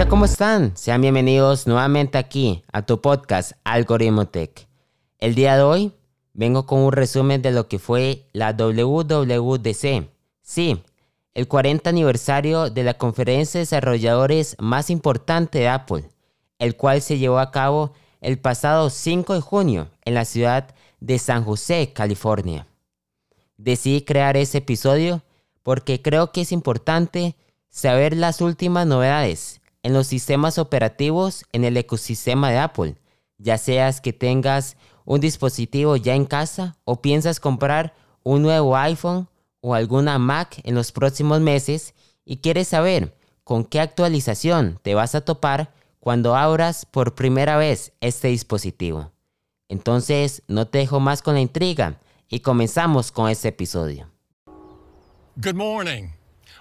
Hola, ¿cómo están? Sean bienvenidos nuevamente aquí a tu podcast Algoritmo Tech. El día de hoy vengo con un resumen de lo que fue la WWDC. Sí, el 40 aniversario de la conferencia de desarrolladores más importante de Apple, el cual se llevó a cabo el pasado 5 de junio en la ciudad de San José, California. Decidí crear ese episodio porque creo que es importante saber las últimas novedades en los sistemas operativos en el ecosistema de Apple, ya seas que tengas un dispositivo ya en casa o piensas comprar un nuevo iPhone o alguna Mac en los próximos meses y quieres saber con qué actualización te vas a topar cuando abras por primera vez este dispositivo. Entonces, no te dejo más con la intriga y comenzamos con este episodio. Good morning.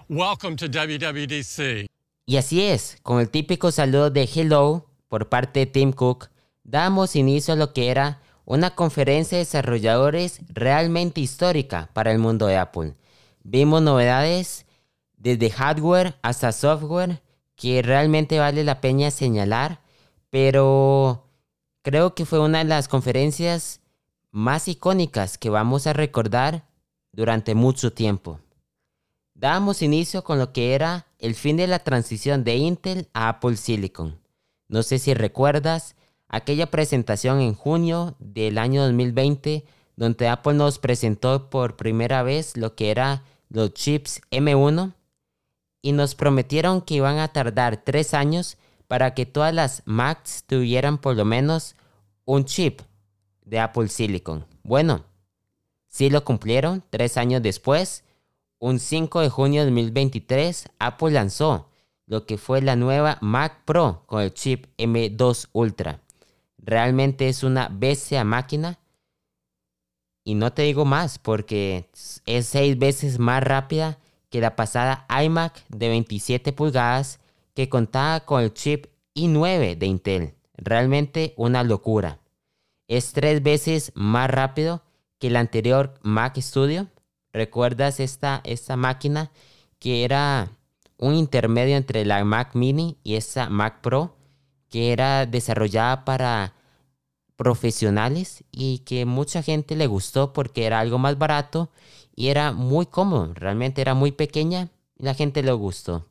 Welcome to WWDC. Y así es, con el típico saludo de hello por parte de Tim Cook, damos inicio a lo que era una conferencia de desarrolladores realmente histórica para el mundo de Apple. Vimos novedades desde hardware hasta software que realmente vale la pena señalar, pero creo que fue una de las conferencias más icónicas que vamos a recordar durante mucho tiempo. Damos inicio con lo que era el fin de la transición de Intel a Apple Silicon. No sé si recuerdas aquella presentación en junio del año 2020 donde Apple nos presentó por primera vez lo que era los chips M1 y nos prometieron que iban a tardar tres años para que todas las Macs tuvieran por lo menos un chip de Apple Silicon. Bueno, sí lo cumplieron tres años después un 5 de junio de 2023, Apple lanzó lo que fue la nueva Mac Pro con el chip M2 Ultra. Realmente es una bestia máquina. Y no te digo más porque es seis veces más rápida que la pasada iMac de 27 pulgadas que contaba con el chip i9 de Intel. Realmente una locura. Es tres veces más rápido que el anterior Mac Studio ¿Recuerdas esta, esta máquina que era un intermedio entre la Mac Mini y esa Mac Pro que era desarrollada para profesionales y que mucha gente le gustó porque era algo más barato y era muy cómodo, realmente era muy pequeña y la gente le gustó.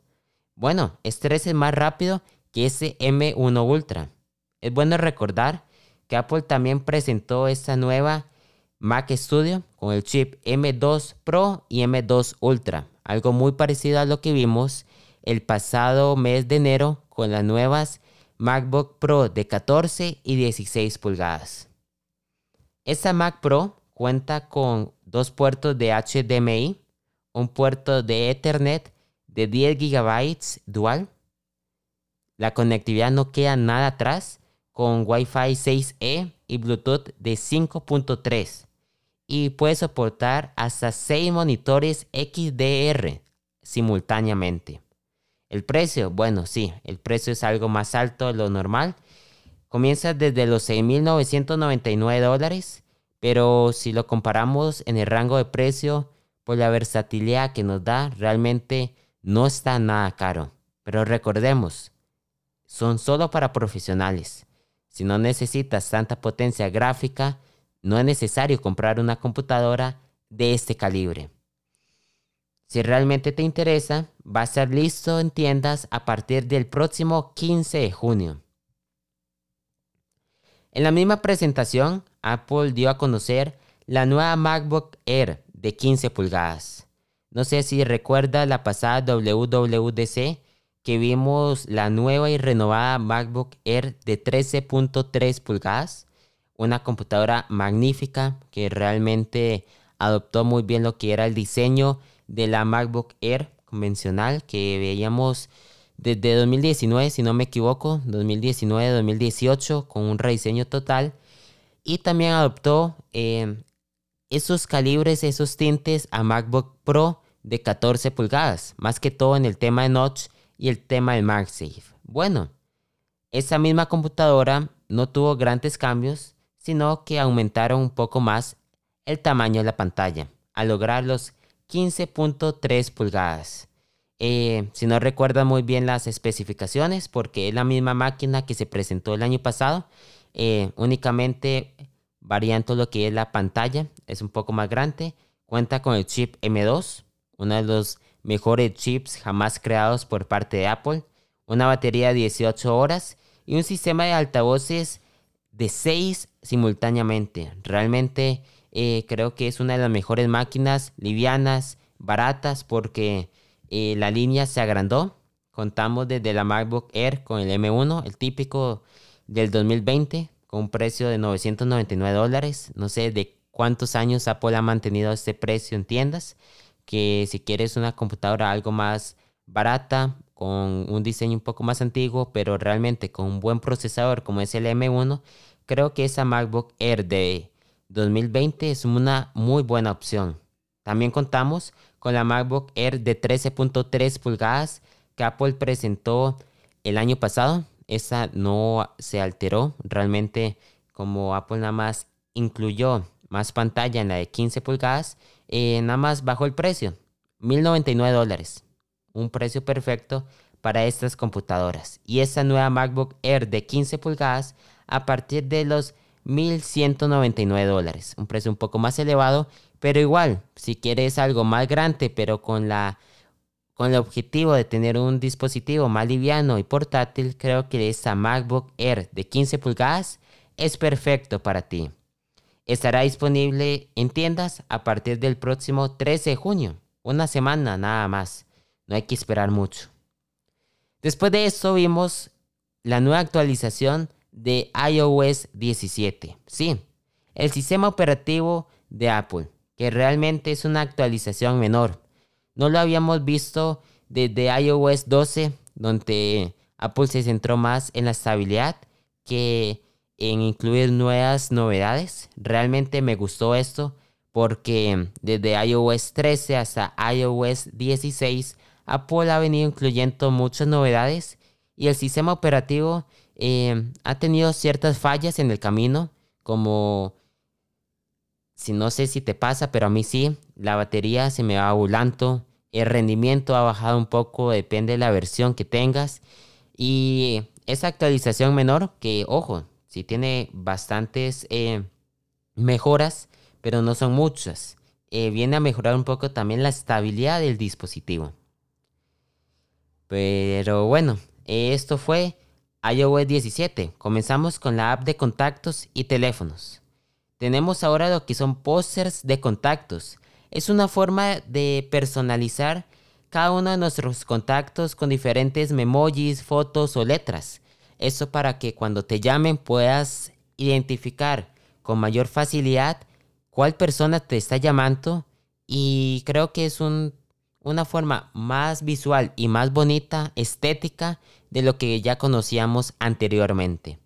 Bueno, este es más rápido que ese M1 Ultra. Es bueno recordar que Apple también presentó esta nueva Mac Studio con el chip M2 Pro y M2 Ultra, algo muy parecido a lo que vimos el pasado mes de enero con las nuevas MacBook Pro de 14 y 16 pulgadas. Esta Mac Pro cuenta con dos puertos de HDMI, un puerto de Ethernet de 10 GB dual. La conectividad no queda nada atrás con Wi-Fi 6E y Bluetooth de 5.3 y puede soportar hasta 6 monitores XDR simultáneamente. El precio, bueno, sí, el precio es algo más alto de lo normal. Comienza desde los 6.999 dólares, pero si lo comparamos en el rango de precio, por la versatilidad que nos da, realmente no está nada caro. Pero recordemos, son solo para profesionales. Si no necesitas tanta potencia gráfica, no es necesario comprar una computadora de este calibre. Si realmente te interesa, va a estar listo en tiendas a partir del próximo 15 de junio. En la misma presentación, Apple dio a conocer la nueva MacBook Air de 15 pulgadas. No sé si recuerda la pasada WWDC que vimos la nueva y renovada MacBook Air de 13.3 pulgadas una computadora magnífica que realmente adoptó muy bien lo que era el diseño de la MacBook Air convencional que veíamos desde 2019, si no me equivoco, 2019-2018 con un rediseño total y también adoptó eh, esos calibres, esos tintes a MacBook Pro de 14 pulgadas, más que todo en el tema de notch y el tema de MagSafe. Bueno, esa misma computadora no tuvo grandes cambios, sino que aumentaron un poco más el tamaño de la pantalla, a lograr los 15.3 pulgadas. Eh, si no recuerdan muy bien las especificaciones, porque es la misma máquina que se presentó el año pasado, eh, únicamente varía todo lo que es la pantalla, es un poco más grande, cuenta con el chip M2, uno de los mejores chips jamás creados por parte de Apple, una batería de 18 horas y un sistema de altavoces de 6 simultáneamente. Realmente eh, creo que es una de las mejores máquinas livianas, baratas, porque eh, la línea se agrandó. Contamos desde la MacBook Air con el M1, el típico del 2020, con un precio de 999 dólares. No sé de cuántos años Apple ha mantenido este precio en tiendas. Que si quieres una computadora algo más barata, con un diseño un poco más antiguo, pero realmente con un buen procesador como es el M1, creo que esa MacBook Air de 2020 es una muy buena opción. También contamos con la MacBook Air de 13.3 pulgadas que Apple presentó el año pasado. Esa no se alteró. Realmente como Apple nada más incluyó más pantalla en la de 15 pulgadas, eh, nada más bajó el precio. 1099 dólares. Un precio perfecto para estas computadoras. Y esa nueva MacBook Air de 15 pulgadas a partir de los 1.199 dólares. Un precio un poco más elevado, pero igual, si quieres algo más grande, pero con la con el objetivo de tener un dispositivo más liviano y portátil, creo que esta MacBook Air de 15 pulgadas es perfecto para ti. Estará disponible en tiendas a partir del próximo 13 de junio, una semana nada más. No hay que esperar mucho. Después de eso vimos la nueva actualización de iOS 17. Sí, el sistema operativo de Apple, que realmente es una actualización menor. No lo habíamos visto desde iOS 12, donde Apple se centró más en la estabilidad que en incluir nuevas novedades. Realmente me gustó esto porque desde iOS 13 hasta iOS 16 Apple ha venido incluyendo muchas novedades y el sistema operativo eh, ha tenido ciertas fallas en el camino, como si no sé si te pasa, pero a mí sí, la batería se me va volando, el rendimiento ha bajado un poco, depende de la versión que tengas. Y esa actualización menor, que ojo, sí tiene bastantes eh, mejoras, pero no son muchas. Eh, viene a mejorar un poco también la estabilidad del dispositivo. Pero bueno, esto fue iOS 17. Comenzamos con la app de contactos y teléfonos. Tenemos ahora lo que son pósters de contactos. Es una forma de personalizar cada uno de nuestros contactos con diferentes memojis, fotos o letras. Eso para que cuando te llamen puedas identificar con mayor facilidad cuál persona te está llamando y creo que es una forma más visual y más bonita, estética de lo que ya conocíamos anteriormente.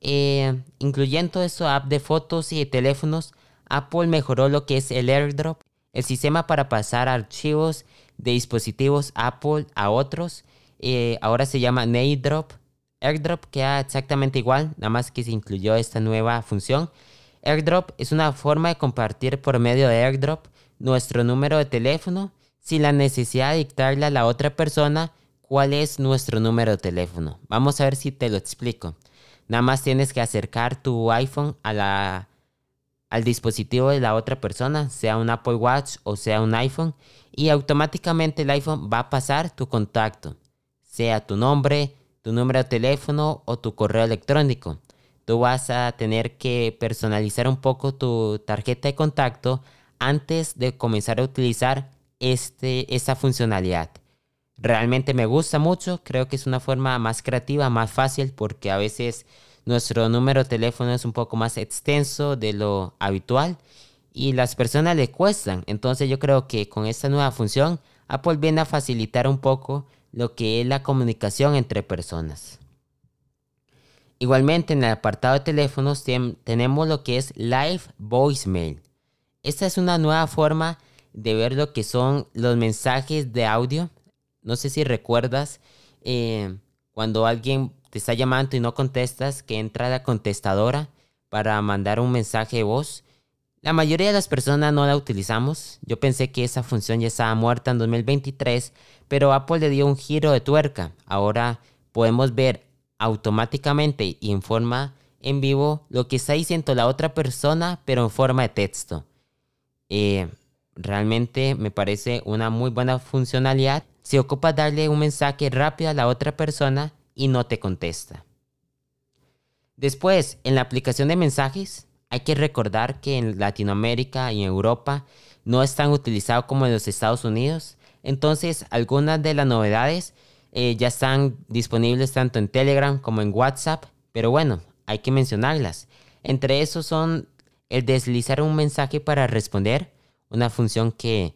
Eh, incluyendo eso app de fotos y de teléfonos, Apple mejoró lo que es el AirDrop, el sistema para pasar archivos de dispositivos Apple a otros. Eh, ahora se llama AirDrop. AirDrop queda exactamente igual, nada más que se incluyó esta nueva función. AirDrop es una forma de compartir por medio de AirDrop nuestro número de teléfono sin la necesidad de dictarle a la otra persona cuál es nuestro número de teléfono. Vamos a ver si te lo explico. Nada más tienes que acercar tu iPhone a la, al dispositivo de la otra persona, sea un Apple Watch o sea un iPhone, y automáticamente el iPhone va a pasar tu contacto, sea tu nombre, tu número de teléfono o tu correo electrónico. Tú vas a tener que personalizar un poco tu tarjeta de contacto antes de comenzar a utilizar este, esta funcionalidad. Realmente me gusta mucho, creo que es una forma más creativa, más fácil, porque a veces nuestro número de teléfono es un poco más extenso de lo habitual y las personas le cuestan. Entonces yo creo que con esta nueva función Apple viene a facilitar un poco lo que es la comunicación entre personas. Igualmente en el apartado de teléfonos tenemos lo que es Live Voicemail. Esta es una nueva forma de ver lo que son los mensajes de audio no sé si recuerdas eh, cuando alguien te está llamando y no contestas, que entra la contestadora para mandar un mensaje de voz. La mayoría de las personas no la utilizamos. Yo pensé que esa función ya estaba muerta en 2023, pero Apple le dio un giro de tuerca. Ahora podemos ver automáticamente y en forma en vivo lo que está diciendo la otra persona, pero en forma de texto. Eh, realmente me parece una muy buena funcionalidad. Se ocupa darle un mensaje rápido a la otra persona y no te contesta. Después, en la aplicación de mensajes, hay que recordar que en Latinoamérica y en Europa no es tan utilizado como en los Estados Unidos. Entonces, algunas de las novedades eh, ya están disponibles tanto en Telegram como en WhatsApp. Pero bueno, hay que mencionarlas. Entre esos son el deslizar un mensaje para responder, una función que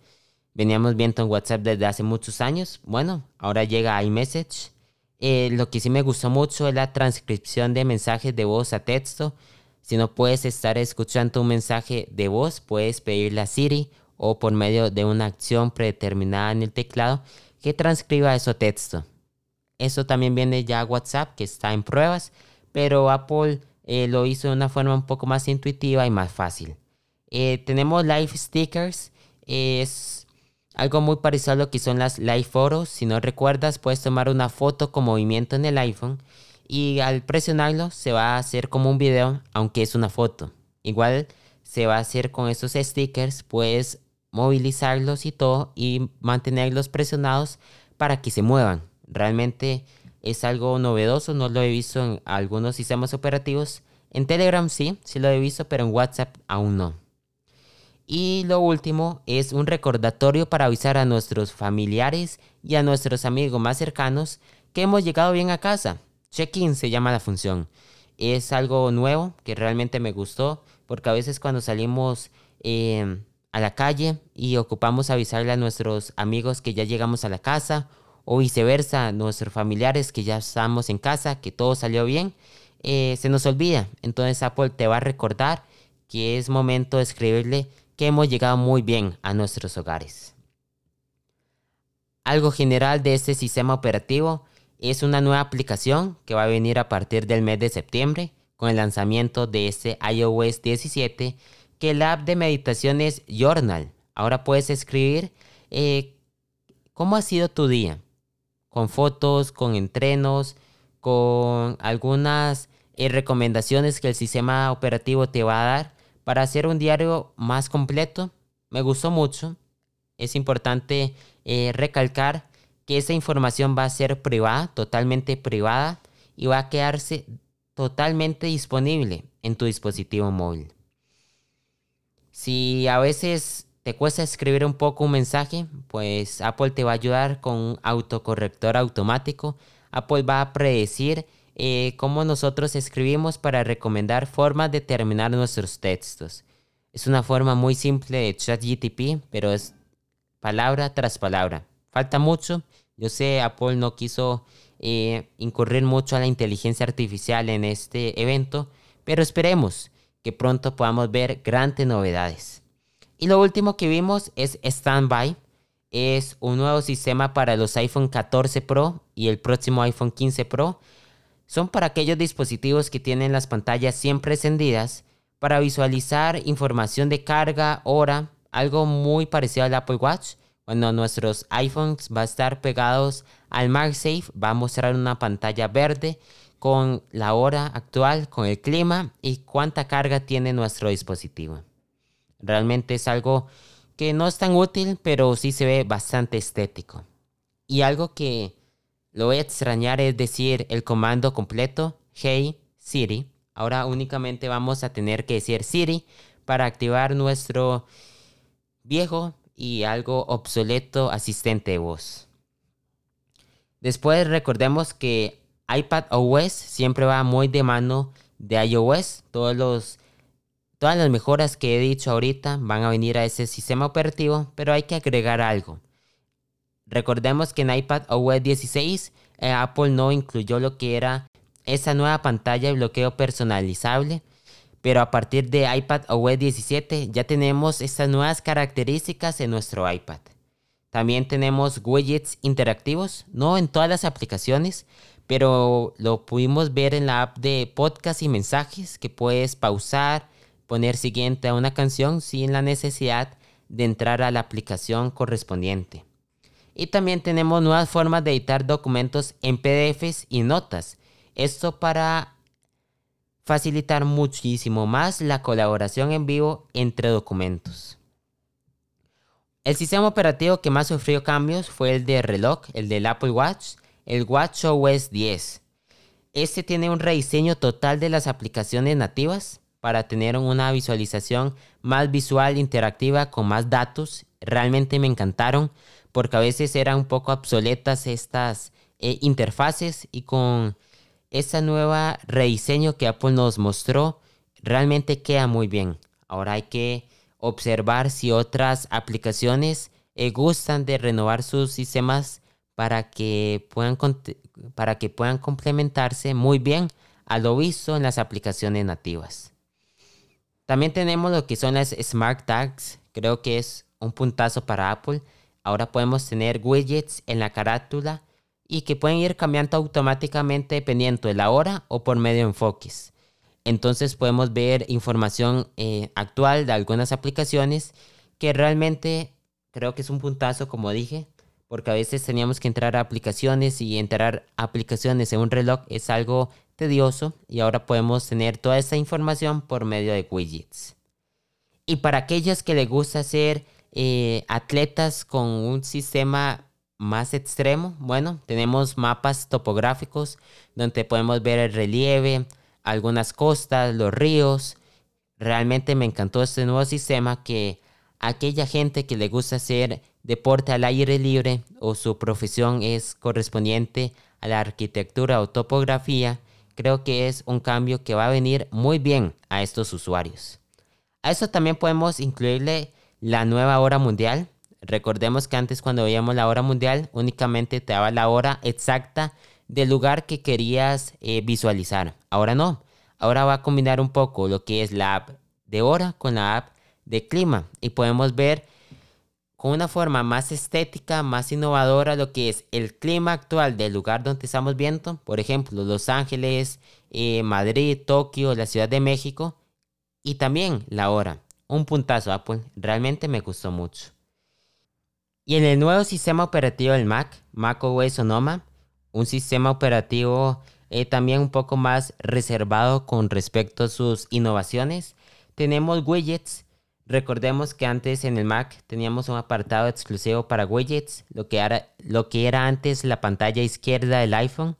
veníamos viendo en WhatsApp desde hace muchos años. Bueno, ahora llega iMessage. Eh, lo que sí me gustó mucho es la transcripción de mensajes de voz a texto. Si no puedes estar escuchando un mensaje de voz, puedes pedirle a Siri o por medio de una acción predeterminada en el teclado que transcriba eso texto. Eso también viene ya a WhatsApp, que está en pruebas pero Apple eh, lo hizo de una forma un poco más intuitiva y más fácil. Eh, tenemos Live Stickers, es algo muy parecido a lo que son las Live Photos. Si no recuerdas, puedes tomar una foto con movimiento en el iPhone y al presionarlo se va a hacer como un video, aunque es una foto. Igual se va a hacer con estos stickers, puedes movilizarlos y todo y mantenerlos presionados para que se muevan. Realmente es algo novedoso, no lo he visto en algunos sistemas operativos. En Telegram sí, sí lo he visto, pero en WhatsApp aún no. Y lo último es un recordatorio para avisar a nuestros familiares y a nuestros amigos más cercanos que hemos llegado bien a casa. Check-in se llama la función. Es algo nuevo que realmente me gustó porque a veces cuando salimos eh, a la calle y ocupamos avisarle a nuestros amigos que ya llegamos a la casa o viceversa, nuestros familiares que ya estamos en casa, que todo salió bien, eh, se nos olvida. Entonces Apple te va a recordar que es momento de escribirle que hemos llegado muy bien a nuestros hogares. Algo general de este sistema operativo es una nueva aplicación que va a venir a partir del mes de septiembre con el lanzamiento de este iOS 17 que la app de meditación es Journal. Ahora puedes escribir eh, cómo ha sido tu día, con fotos, con entrenos, con algunas eh, recomendaciones que el sistema operativo te va a dar para hacer un diario más completo. Me gustó mucho. Es importante eh, recalcar que esa información va a ser privada, totalmente privada, y va a quedarse totalmente disponible en tu dispositivo móvil. Si a veces te cuesta escribir un poco un mensaje, pues Apple te va a ayudar con un autocorrector automático. Apple va a predecir eh, cómo nosotros escribimos para recomendar formas de terminar nuestros textos. Es una forma muy simple de ChatGTP, pero es palabra tras palabra. Falta mucho. Yo sé, Apple no quiso eh, incurrir mucho a la inteligencia artificial en este evento, pero esperemos que pronto podamos ver grandes novedades. Y lo último que vimos es Standby. Es un nuevo sistema para los iPhone 14 Pro y el próximo iPhone 15 Pro. Son para aquellos dispositivos que tienen las pantallas siempre encendidas para visualizar información de carga, hora, algo muy parecido al Apple Watch. Cuando nuestros iPhones va a estar pegados al MagSafe, va a mostrar una pantalla verde con la hora actual, con el clima y cuánta carga tiene nuestro dispositivo. Realmente es algo que no es tan útil, pero sí se ve bastante estético. Y algo que lo voy a extrañar es decir el comando completo, Hey Siri. Ahora únicamente vamos a tener que decir Siri para activar nuestro viejo y algo obsoleto asistente de voz. Después recordemos que iPad OS siempre va muy de mano de iOS. Todas las mejoras que he dicho ahorita van a venir a ese sistema operativo, pero hay que agregar algo. Recordemos que en iPad OS 16 eh, Apple no incluyó lo que era esa nueva pantalla de bloqueo personalizable, pero a partir de iPad OS 17 ya tenemos estas nuevas características en nuestro iPad. También tenemos widgets interactivos, no en todas las aplicaciones, pero lo pudimos ver en la app de podcast y mensajes que puedes pausar, poner siguiente a una canción sin la necesidad de entrar a la aplicación correspondiente. Y también tenemos nuevas formas de editar documentos en PDFs y notas. Esto para facilitar muchísimo más la colaboración en vivo entre documentos. El sistema operativo que más sufrió cambios fue el de reloj, el del Apple Watch, el WatchOS 10. Este tiene un rediseño total de las aplicaciones nativas para tener una visualización más visual, interactiva, con más datos. Realmente me encantaron porque a veces eran un poco obsoletas estas eh, interfaces y con ese nuevo rediseño que Apple nos mostró, realmente queda muy bien. Ahora hay que observar si otras aplicaciones eh, gustan de renovar sus sistemas para que, puedan, para que puedan complementarse muy bien a lo visto en las aplicaciones nativas. También tenemos lo que son las Smart Tags. Creo que es un puntazo para Apple. Ahora podemos tener widgets en la carátula y que pueden ir cambiando automáticamente dependiendo de la hora o por medio de enfoques. Entonces podemos ver información eh, actual de algunas aplicaciones que realmente creo que es un puntazo, como dije, porque a veces teníamos que entrar a aplicaciones y entrar a aplicaciones en un reloj es algo tedioso y ahora podemos tener toda esa información por medio de widgets. Y para aquellos que les gusta ser eh, atletas con un sistema más extremo, bueno, tenemos mapas topográficos donde podemos ver el relieve, algunas costas, los ríos. Realmente me encantó este nuevo sistema que aquella gente que le gusta hacer deporte al aire libre o su profesión es correspondiente a la arquitectura o topografía, creo que es un cambio que va a venir muy bien a estos usuarios. A eso también podemos incluirle la nueva hora mundial, Recordemos que antes cuando veíamos la hora mundial únicamente te daba la hora exacta del lugar que querías eh, visualizar. Ahora no. Ahora va a combinar un poco lo que es la app de hora con la app de clima y podemos ver con una forma más estética, más innovadora lo que es el clima actual del lugar donde estamos viendo. Por ejemplo, Los Ángeles, eh, Madrid, Tokio, la Ciudad de México y también la hora. Un puntazo Apple. Realmente me gustó mucho. Y en el nuevo sistema operativo del Mac, macOS Sonoma, un sistema operativo eh, también un poco más reservado con respecto a sus innovaciones, tenemos widgets. Recordemos que antes en el Mac teníamos un apartado exclusivo para widgets, lo que era, lo que era antes la pantalla izquierda del iPhone.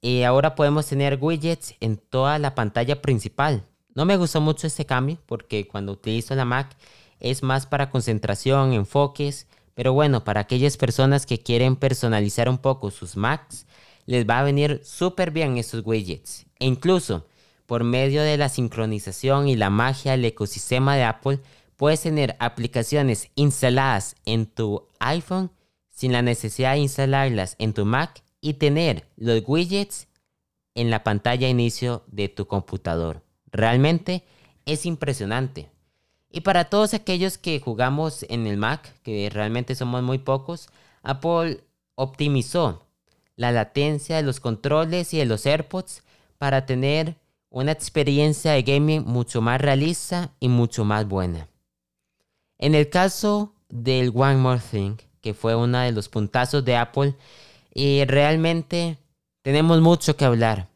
Y ahora podemos tener widgets en toda la pantalla principal. No me gustó mucho este cambio porque cuando utilizo la Mac es más para concentración, enfoques pero bueno, para aquellas personas que quieren personalizar un poco sus Macs, les va a venir súper bien estos widgets. E incluso, por medio de la sincronización y la magia del ecosistema de Apple, puedes tener aplicaciones instaladas en tu iPhone sin la necesidad de instalarlas en tu Mac y tener los widgets en la pantalla inicio de tu computador. Realmente es impresionante. Y para todos aquellos que jugamos en el Mac, que realmente somos muy pocos, Apple optimizó la latencia de los controles y de los AirPods para tener una experiencia de gaming mucho más realista y mucho más buena. En el caso del One More Thing, que fue uno de los puntazos de Apple, y realmente tenemos mucho que hablar.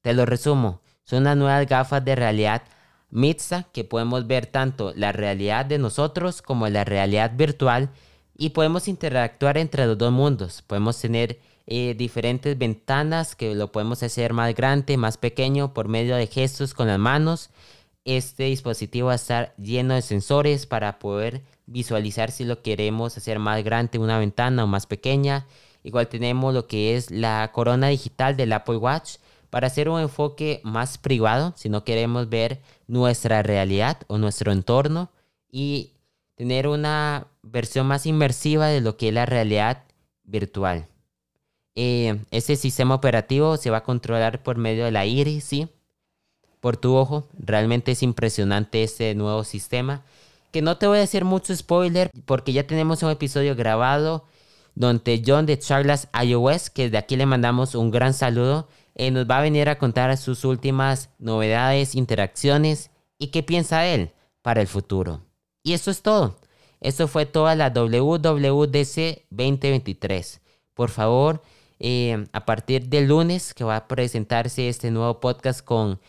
Te lo resumo, son unas nuevas gafas de realidad mixta que podemos ver tanto la realidad de nosotros como la realidad virtual y podemos interactuar entre los dos mundos. Podemos tener eh, diferentes ventanas que lo podemos hacer más grande, más pequeño por medio de gestos con las manos. Este dispositivo va a estar lleno de sensores para poder visualizar si lo queremos hacer más grande una ventana o más pequeña. Igual tenemos lo que es la corona digital del Apple Watch para hacer un enfoque más privado, si no queremos ver nuestra realidad o nuestro entorno y tener una versión más inmersiva de lo que es la realidad virtual. Eh, ese sistema operativo se va a controlar por medio de la iris, ¿sí? Por tu ojo. Realmente es impresionante este nuevo sistema. Que no te voy a decir mucho spoiler porque ya tenemos un episodio grabado donde John de Charlas iOS, que de aquí le mandamos un gran saludo, eh, nos va a venir a contar sus últimas novedades, interacciones y qué piensa él para el futuro. Y eso es todo. Eso fue toda la WWDC 2023. Por favor, eh, a partir del lunes que va a presentarse este nuevo podcast con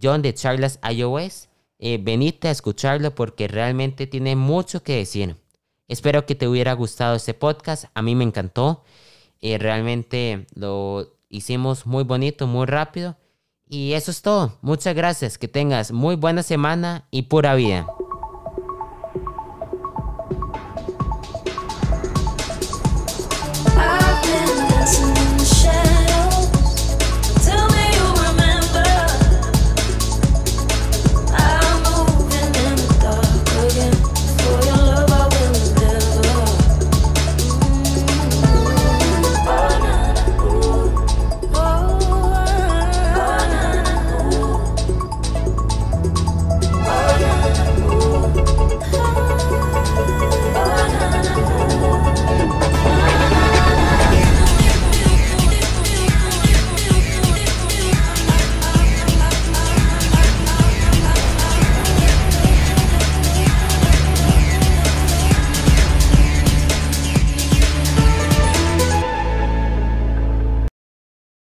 John de Charlas iOS, eh, venite a escucharlo porque realmente tiene mucho que decir. Espero que te hubiera gustado este podcast. A mí me encantó. Realmente lo hicimos muy bonito, muy rápido. Y eso es todo. Muchas gracias. Que tengas muy buena semana y pura vida.